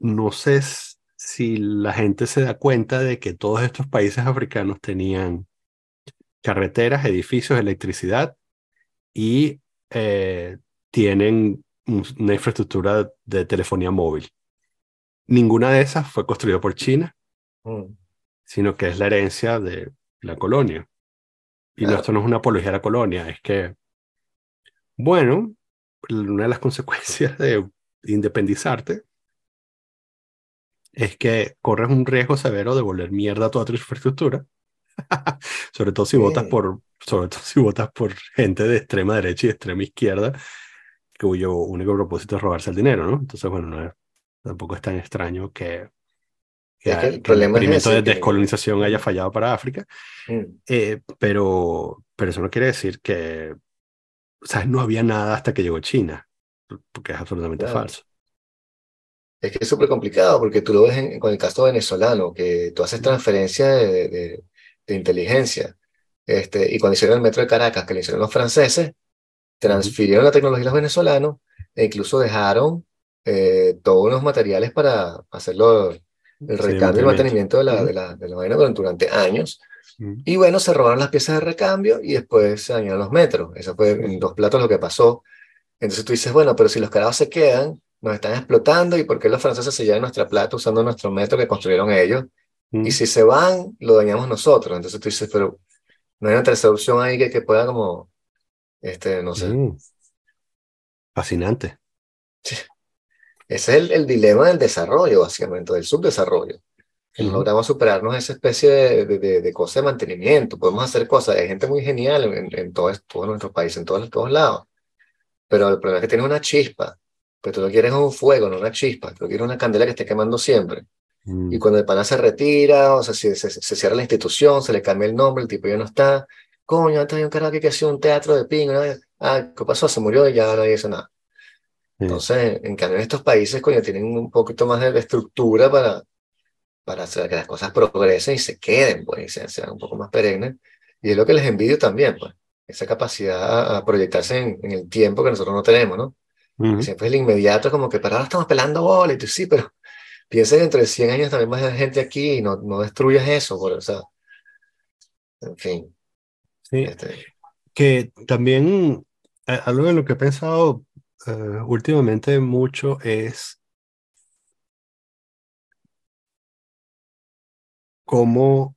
no sé si la gente se da cuenta de que todos estos países africanos tenían carreteras, edificios, electricidad y eh, tienen un- una infraestructura de telefonía móvil. Ninguna de esas fue construida por China, Mm, sino que es la herencia de la colonia. Y no, Claro. esto no es una apología a la colonia, es que, bueno, una de las consecuencias de independizarte es que corres un riesgo severo de volver mierda a toda tu infraestructura, sobre todo si votas por, sobre todo si votas por gente de extrema derecha y de extrema izquierda, cuyo único propósito es robarse el dinero, ¿no? Entonces, bueno, no es- tampoco es tan extraño que, que, Es que el es experimento de que- descolonización haya fallado para África, mm. eh, pero, pero eso no quiere decir que, o sea, no había nada hasta que llegó China, porque es absolutamente Claro. falso. Es que es súper complicado porque tú lo ves en- con el caso venezolano, que tú haces transferencia de, de- de inteligencia. Este, y cuando hicieron el metro de Caracas, que lo hicieron los franceses, transfirieron la tecnología a los venezolanos e incluso dejaron eh, todos unos materiales para hacerlo, el Sí, recambio y mantenimiento de la, de la, de la vaina durante, años. Mm. Y bueno, se robaron las piezas de recambio y después se dañaron los metros. Eso fue en dos platos lo que pasó. Entonces tú dices, bueno, pero si los carajos se quedan, nos están explotando, ¿y por qué los franceses se llevan nuestra plata usando nuestro metro que construyeron ellos? Mm. Y si se van, lo dañamos nosotros. Entonces tú dices, pero no hay una tercera opción ahí que, que pueda como, este, no sé. Mm. Fascinante. Ese es el, el dilema del desarrollo, básicamente, del subdesarrollo. Que no Ujú. logramos superarnos esa especie de, de, de, de cosa de mantenimiento. Podemos hacer cosas. Hay gente muy genial en, en todo, todo nuestro país, en todos, todos lados. Pero el problema es que tienes una chispa. Pero tú lo quieres un fuego, no una chispa. Tú quieres una candela que esté quemando siempre. Mm. Y cuando el pana se retira, o sea, si se, se cierra la institución, se le cambia el nombre, el tipo ya no está. Coño, antes había un carajo que hacía un teatro de pingo. ¿no? Ah, ¿qué pasó? Se murió y ya nadie hizo nada. Entonces, en cambio, en estos países, coño, tienen un poquito más de, de estructura para, para hacer que las cosas progresen y se queden, pues, y sean, sean un poco más perennes. Y es lo que les envidio también, pues, esa capacidad a, proyectarse en, en el tiempo que nosotros no tenemos, ¿no? Ujú. Que siempre es el inmediato, como que, pero ahora estamos pelando bola, y tú sí, pero piensa que dentro de 100 años también va a haber gente aquí y no, no destruyas eso, por, o sea, en fin, Sí. este, Que también eh, algo en lo que he pensado eh, últimamente mucho es cómo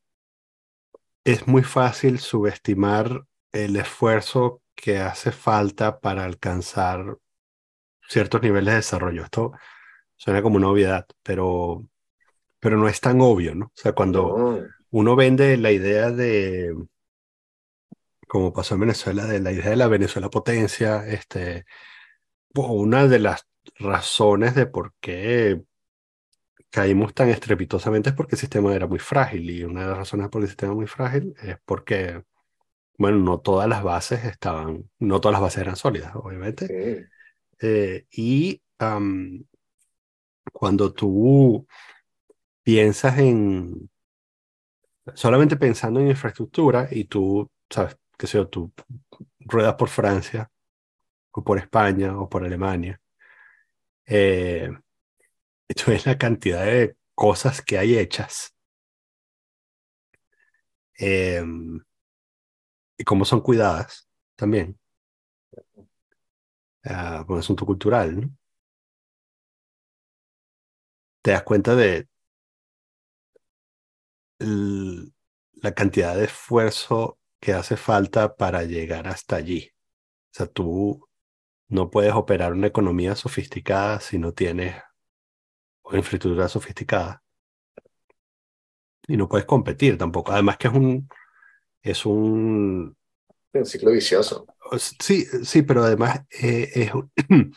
es muy fácil subestimar el esfuerzo que hace falta para alcanzar ciertos niveles de desarrollo. Esto suena como una obviedad, pero, pero no es tan obvio, ¿no? O sea, cuando uno vende la idea de, como pasó en Venezuela, de la idea de la Venezuela potencia, este, una de las razones de por qué caímos tan estrepitosamente es porque el sistema era muy frágil y una de las razones por el sistema muy frágil es porque, bueno, no todas las bases estaban, no todas las bases eran sólidas, obviamente. sí. Eh, y cuando tú piensas en, solamente pensando en infraestructura y tú, sabes, qué sé yo, tú ruedas por Francia o por España o por Alemania, eh, tú ves la cantidad de cosas que hay hechas em, y cómo son cuidadas también. Por un asunto cultural, ¿no? Te das cuenta de la cantidad de esfuerzo que hace falta para llegar hasta allí. O sea, tú no puedes operar una economía sofisticada si no tienes una infraestructura sofisticada. Y no puedes competir tampoco. Además que es un, es un, Un ciclo vicioso. sí, sí, pero además eh, es eh,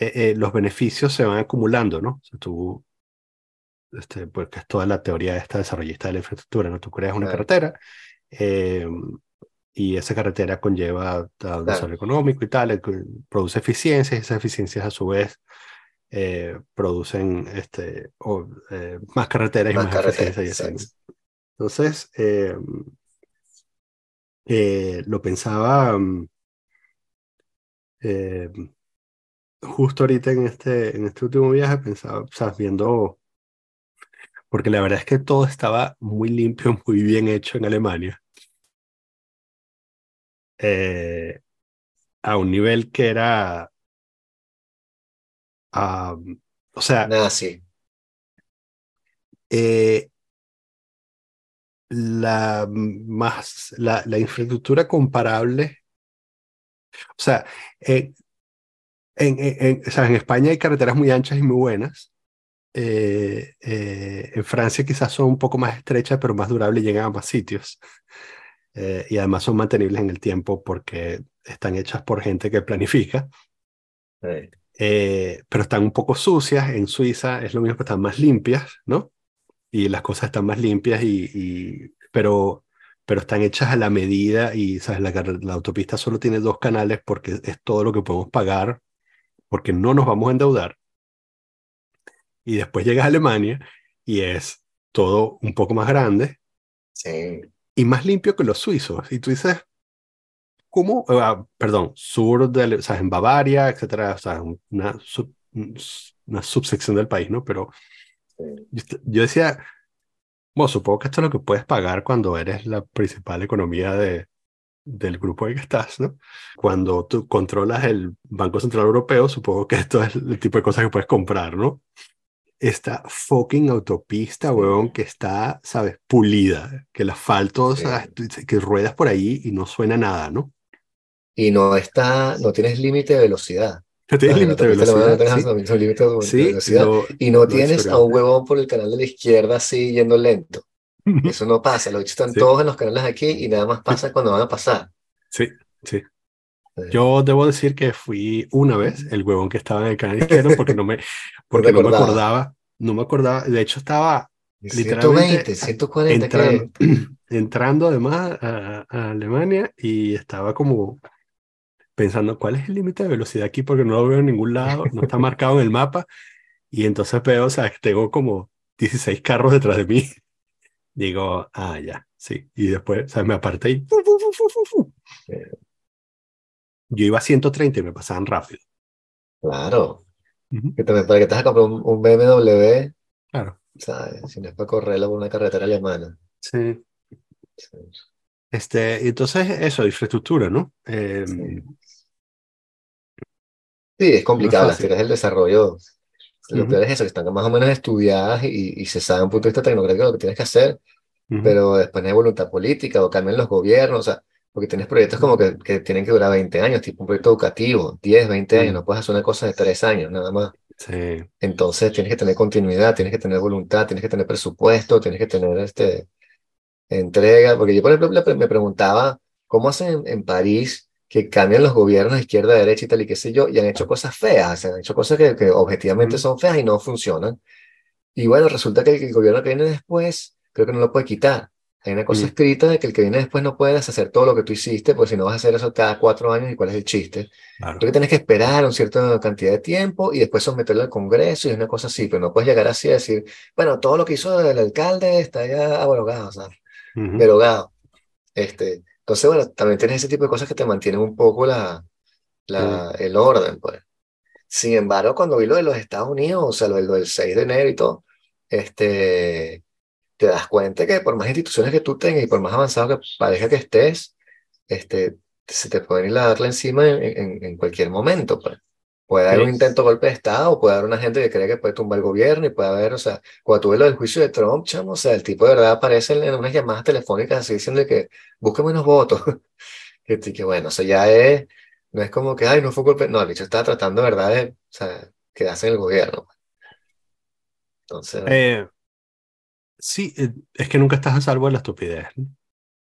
eh, los beneficios se van acumulando, ¿no? O sea, tú, este, porque es toda la teoría de esta desarrollista de la infraestructura, ¿no? Tú creas una Claro. carretera eh, y esa carretera conlleva un Claro. desarrollo económico y tal, produce eficiencias esas eficiencias a su vez eh, producen este, o, eh, más carreteras y Más más, carreteras, eficiencia y. Entonces, eh, eh, lo pensaba mm, eh, justo ahorita en este, en este último viaje, pensaba, o sea, viendo, porque la verdad es que todo estaba muy limpio, muy bien hecho en Alemania, eh, a un nivel que era, ah, o sea, Nada así. eh, la más, la, la infraestructura comparable, o sea, eh, en, en, en- o sea, en España hay carreteras muy anchas y muy buenas. Eh, eh, en Francia quizás son un poco más estrechas, pero más durables y llegan a más sitios. Eh, y además son mantenibles en el tiempo porque están hechas por gente que planifica. Eh, Eh, pero están un poco sucias. En Suiza es lo mismo, pero están más limpias, ¿no? Y las cosas están más limpias, y, y- pero, pero están hechas a la medida y ¿sabes? La, la autopista solo tiene dos canales porque es todo lo que podemos pagar, porque no nos vamos a endeudar. Y después llegas a Alemania y es todo un poco más grande sí. Y más limpio que los suizos. Y tú dices, ¿cómo? Ah, perdón, sur de, o sea, en Bavaria, etcétera, o sea, una, sub- una subsección del país, ¿no? Pero yo, yo decía, bueno, supongo que esto es lo que puedes pagar cuando eres la principal economía de, del grupo en que estás, ¿no? Cuando tú controlas el Banco Central Europeo, supongo que esto es el tipo de cosas que puedes comprar, ¿no? Esta fucking autopista, huevón, que está, ¿sabes? Pulida, que el asfalto, Sí. que ruedas por ahí y no suena nada, ¿no? Y no está, no tienes límite de velocidad. No tienes límite de velocidad, Y no tienes a un huevón por el canal de la izquierda así yendo lento. Eso no pasa. Los bichos están Sí. todos en los canales aquí y nada más pasa cuando van a pasar. Sí, sí. Yo debo decir que fui una vez el huevón que estaba en el canal izquierdo porque no me, porque no me acordaba, no me acordaba, de hecho estaba 120, literalmente 140, entrando, entrando además a, a Alemania y estaba como pensando cuál es el límite de velocidad aquí porque no lo veo en ningún lado, no está marcado en el mapa. Y entonces veo, o sea, tengo como 16 carros detrás de mí. Digo, ah, ya, sí. Y después, o sea, me aparté y yo iba a 130 y me pasaban rápido. Claro. Que también para que te vas a comprar un, un BMW, Claro. ¿sabes? Si no es para correrlo por una carretera alemana. Sí. Sí. Este, entonces eso, infraestructura, ¿no? Eh, Sí. Sí, es complicado. Las fácil. teorías del desarrollo, lo Ujú. peor es eso, que están más o menos estudiadas y, y se sabe un punto de vista tecnológico lo que tienes que hacer, Ujú. pero después no hay voluntad política o cambian los gobiernos, o sea, porque tienes proyectos como que, que tienen que durar 20 años, tipo un proyecto educativo, 10, 20 años, Mm. no puedes hacer una cosa de 3 años, nada más. Sí. Entonces tienes que tener continuidad, tienes que tener voluntad, tienes que tener presupuesto, tienes que tener este, entrega, porque yo por ejemplo me preguntaba cómo hacen en, en París que cambian los gobiernos de izquierda derecha y tal y qué sé yo, y han hecho cosas feas, o sea, han hecho cosas que, que objetivamente Mm. son feas y no funcionan. Y bueno, resulta que el, el gobierno que viene después, creo que no lo puede quitar. Hay una cosa Mm. escrita de que el que viene después no puede deshacer todo lo que tú hiciste, porque si no vas a hacer eso cada cuatro años, ¿y cuál es el chiste? Claro. Tú que tienes que esperar una cierta cantidad de tiempo y después someterlo al Congreso y es una cosa así, pero no puedes llegar así a decir, bueno, todo lo que hizo el alcalde está ya abrogado, o sea, Ujú. derogado. Este, entonces, bueno, también tienes ese tipo de cosas que te mantienen un poco la, la, el orden, pues. Sin embargo, cuando vi lo de los Estados Unidos, o sea, lo, del- lo del 6 de enero y todo, este, te das cuenta que por más instituciones que tú tengas y por más avanzado que parezca que estés, este, se te pueden ir a darle encima en, en- en cualquier momento, pues. Puede haber un intento de golpe de Estado, o puede haber una gente que cree que puede tumbar el gobierno, y puede haber, o sea, cuando tuve lo del juicio de Trump, chamo, o sea, el tipo de verdad aparece en, en unas llamadas telefónicas así diciendo que busquen menos votos. que, que bueno, o sea, ya es, no es como que, ay, no fue golpe, no, el bicho estaba tratando verdad de, o sea, quedarse en el gobierno. Entonces, Eh, sí, eh, es que nunca estás a salvo de la estupidez, ¿no?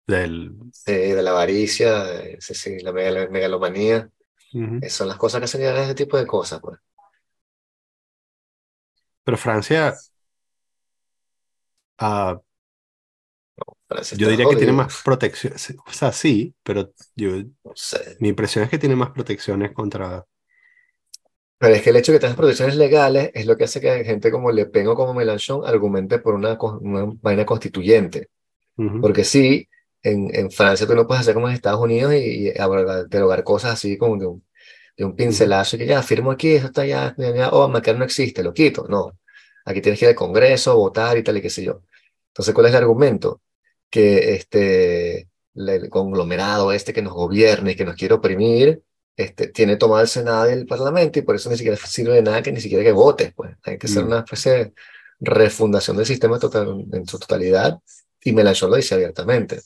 Del, sí, de la avaricia, de- sí, sí, la megal- megalomanía, eh, son las cosas que se llegan a ese tipo de cosas, pues. Pero Francia, Francia yo diría que tiene más protección, o sea, sí, pero yo, No sé. mi impresión es que tiene más protecciones contra... Pero es que el hecho de que tengas protecciones legales es lo que hace que gente como Le Pen o como Mélenchon argumente por una, una vaina constituyente. Ujú. Porque sí, en, en Francia tú no puedes hacer como en Estados Unidos y, y derogar cosas así como de un, de un pincelazo y que ya firmo aquí, eso está ya, ya, ya, oh, Obamacare no existe, lo quito. No, aquí tienes que ir al Congreso, votar y tal y qué sé yo. Entonces, ¿cuál es el argumento? Que este, el conglomerado este que nos gobierna y que nos quiere oprimir, este, tiene tomado el Senado y el Parlamento y por eso ni siquiera sirve de nada que ni siquiera que votes, pues. Hay que hacer Mm. una especie de refundación del sistema total, en su totalidad y Melanchon lo dice abiertamente.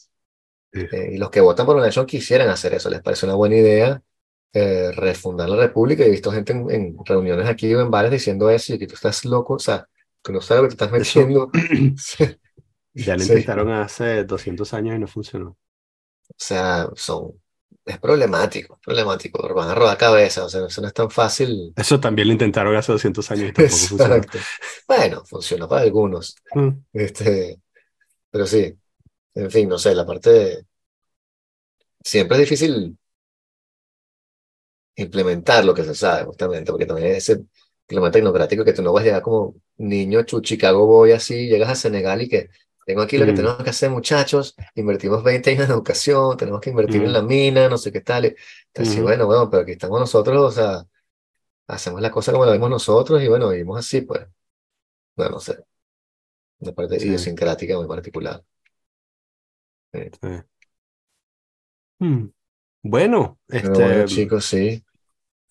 Sí. Eh, y los que votan por Melanchon quisieran hacer eso, les parece una buena idea eh, refundar la República. He visto gente en, en reuniones aquí o en bares diciendo eso y que tú estás loco, o sea, tú no sabes lo que te estás metiendo. Ya lo Sí. intentaron hace 200 años y no funcionó. O sea, son, es problemático, es problemático, van a rodar cabeza, o sea, eso no es tan fácil. Eso también lo intentaron hace 200 años y tampoco funcionó. Bueno, funcionó para algunos. Mm. Este, pero sí, en fin, no sé, la parte de... Siempre es difícil implementar lo que se sabe, justamente, porque también es ese clima tecnocrático que tú no vas a llegar como niño, chu, Chicago voy así, llegas a Senegal y que tengo aquí lo que Mm. tenemos que hacer, muchachos, invertimos 20 años en educación, tenemos que invertir en la mina, no sé qué tal. Entonces, sí, bueno, bueno, pero aquí estamos nosotros, o sea, hacemos la cosa como la vemos nosotros y bueno, vivimos así, pues. No, no sé. Una parte Sí. idiosincrática muy particular. Sí. Mm. Bueno, Pero bueno, este, chicos, sí.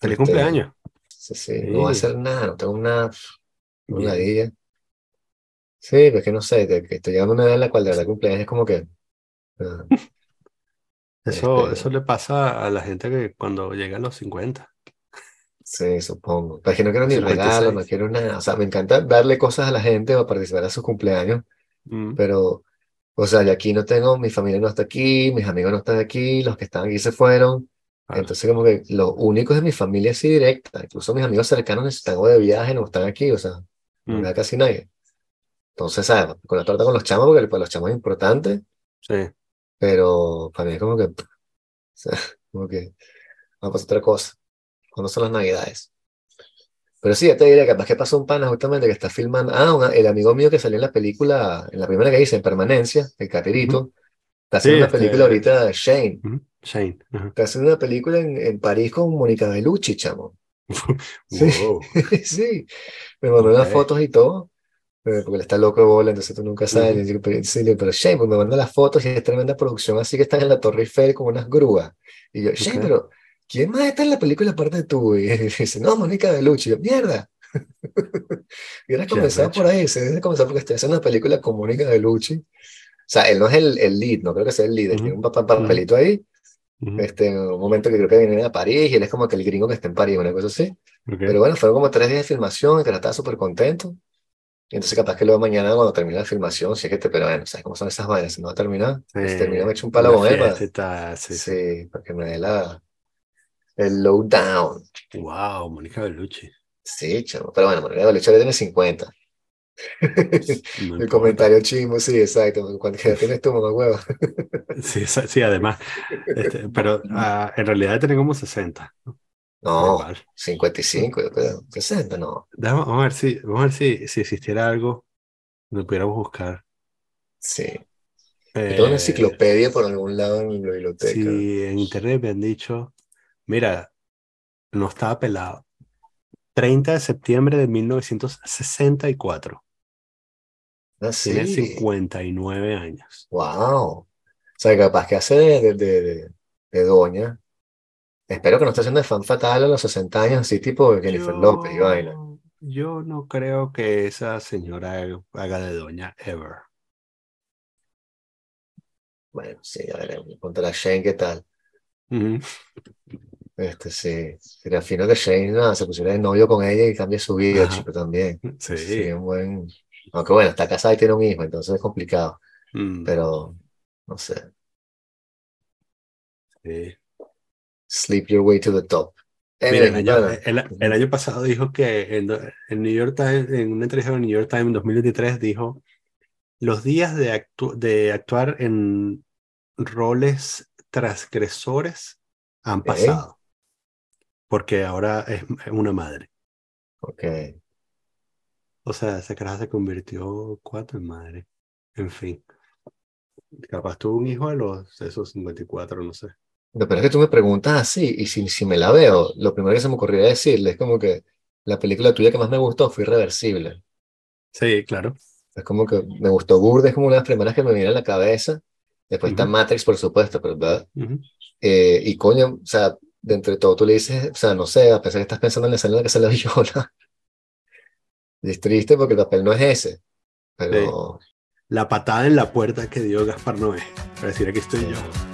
feliz este, cumpleaños. Sí, sí, no voy a Sí. hacer nada, no tengo una, una ladilla. Sí, pero es que no sé, de que estoy llegando a una edad en la cual de verdad cumpleaños es como que. ah, Eso, este, eso le pasa a la gente que cuando llega a los 50. sí, supongo. Pero es que no quiero ni 56. regalos, no quiero nada. O sea, me encanta darle cosas a la gente o participar a sus cumpleaños, Mm. pero, o sea, yo aquí no tengo, mi familia no está aquí, mis amigos no están aquí, los que están aquí se fueron. Claro. Entonces, como que los únicos de mi familia así directa, incluso mis amigos cercanos están o de viaje, no están aquí, o sea, no Mm. me da casi nadie. Entonces, ¿sabes? Con la torta con los chamos, porque para los chamos es importante, Sí. pero para mí es como que, o sea, como que vamos a pasar otra cosa. ¿Cuándo son las navidades? Pero sí, ya te diré, capaz que pasó un pana justamente que está filmando, ah, una- el amigo mío que salió en la película, en la primera que hice, en Permanencia, el Caterito, está haciendo Sí, una película este- ahorita, Shane. Shane. Ajá. está haciendo una película en, en París con Mónica Bellucci, chamo. Sí. Sí, me mandó unas Ok. fotos y todo, porque él está loco de bola, entonces tú nunca sabes. Y digo, pero, sí, le pero Shane, pues me manda las fotos y es tremenda producción, así que están en la Torre Eiffel con unas grúas. Y yo, Shane, Ok. pero ¿quién más está en la película aparte de tú? Y dice, no, Mónica Bellucci. Y yo, mierda. Hubieras Qué comenzado por ahí, se debe comenzar porque estoy haciendo una película con Mónica Bellucci. sea, él no es el, el lead, no creo que sea el lead, él Ujú. tiene un pa- papelito ahí, este, un momento que creo que viene a París y él es como que el gringo que está en París, una cosa así. ok. Pero bueno, fueron como tres días de filmación y que estaba súper contento. Entonces capaz que luego mañana cuando termine la filmación, si es que te, pero bueno, ¿sabes cómo son esas vainas? Si no va a terminar, si Sí, termina me echo un palo con él sí, sí. sí, para que me dé la, el lowdown. Wow, Mónica Bellucci. Sí, chamo. Pero bueno, Manuel Belucci ahora tiene 50. No El comentario chimo, sí, exacto. ¿Cuánto edad tienes tú, mamá huevo? Sí, sí, además. este, pero ah, en realidad tiene como 60. No, Igual. 55, yo creo. 60, no. Vamos a ver si, vamos a ver si, si existiera algo donde pudiéramos buscar. Sí. Yo tengo una Eh, enciclopedia por algún lado en la biblioteca. si en internet me han dicho, mira, no estaba pelado. 30 de septiembre de 1964. Ah, Tiene sí. 59 años. Wow. O sea, capaz que hace de, de, de- de doña. Espero que no esté haciendo de fan fatal a los 60 años, así tipo Jennifer López y vaina. yo no creo que esa señora haga de doña ever. Bueno, sí, ya veremos. Contra Shane, ¿qué tal? Este, sí. Sería fino que Shane nada, se pusiera de novio con ella y cambie su vida, Ajá. chico, también. Sí. Sí, un buen. Aunque bueno, está casada y tiene un hijo, entonces es complicado. Mm, Pero, no sé. sí. Sleep your way to the top. Anyway, el año, bueno, el- el año pasado dijo que en, en New York Times, en una entrevista con New York Times en 2023, dijo, los días de, actu- de actuar en roles transgresores han pasado, porque ahora es una madre. ok. O sea, esa caraja se convirtió cuatro en madre. En fin. Capaz tuvo un hijo a los esos 54, no sé. Lo peor es que tú me preguntas así, y si, si me la veo, lo primero que se me ocurriría decirle es como que la película tuya que más me gustó fue Irreversible. Sí, claro. Es como que me gustó Burda, es como una de las primeras que me viene a la cabeza. Después está Ujú. Matrix, por supuesto, pero ¿verdad? Ujú. Eh, y coño, o sea, de entre todo tú le dices, o sea, no sé, a pesar que estás pensando en la escena en la que se la viola. Y es triste porque el papel no es ese, pero La patada en la puerta que dio Gaspar Noé. Para decir, aquí estoy yo.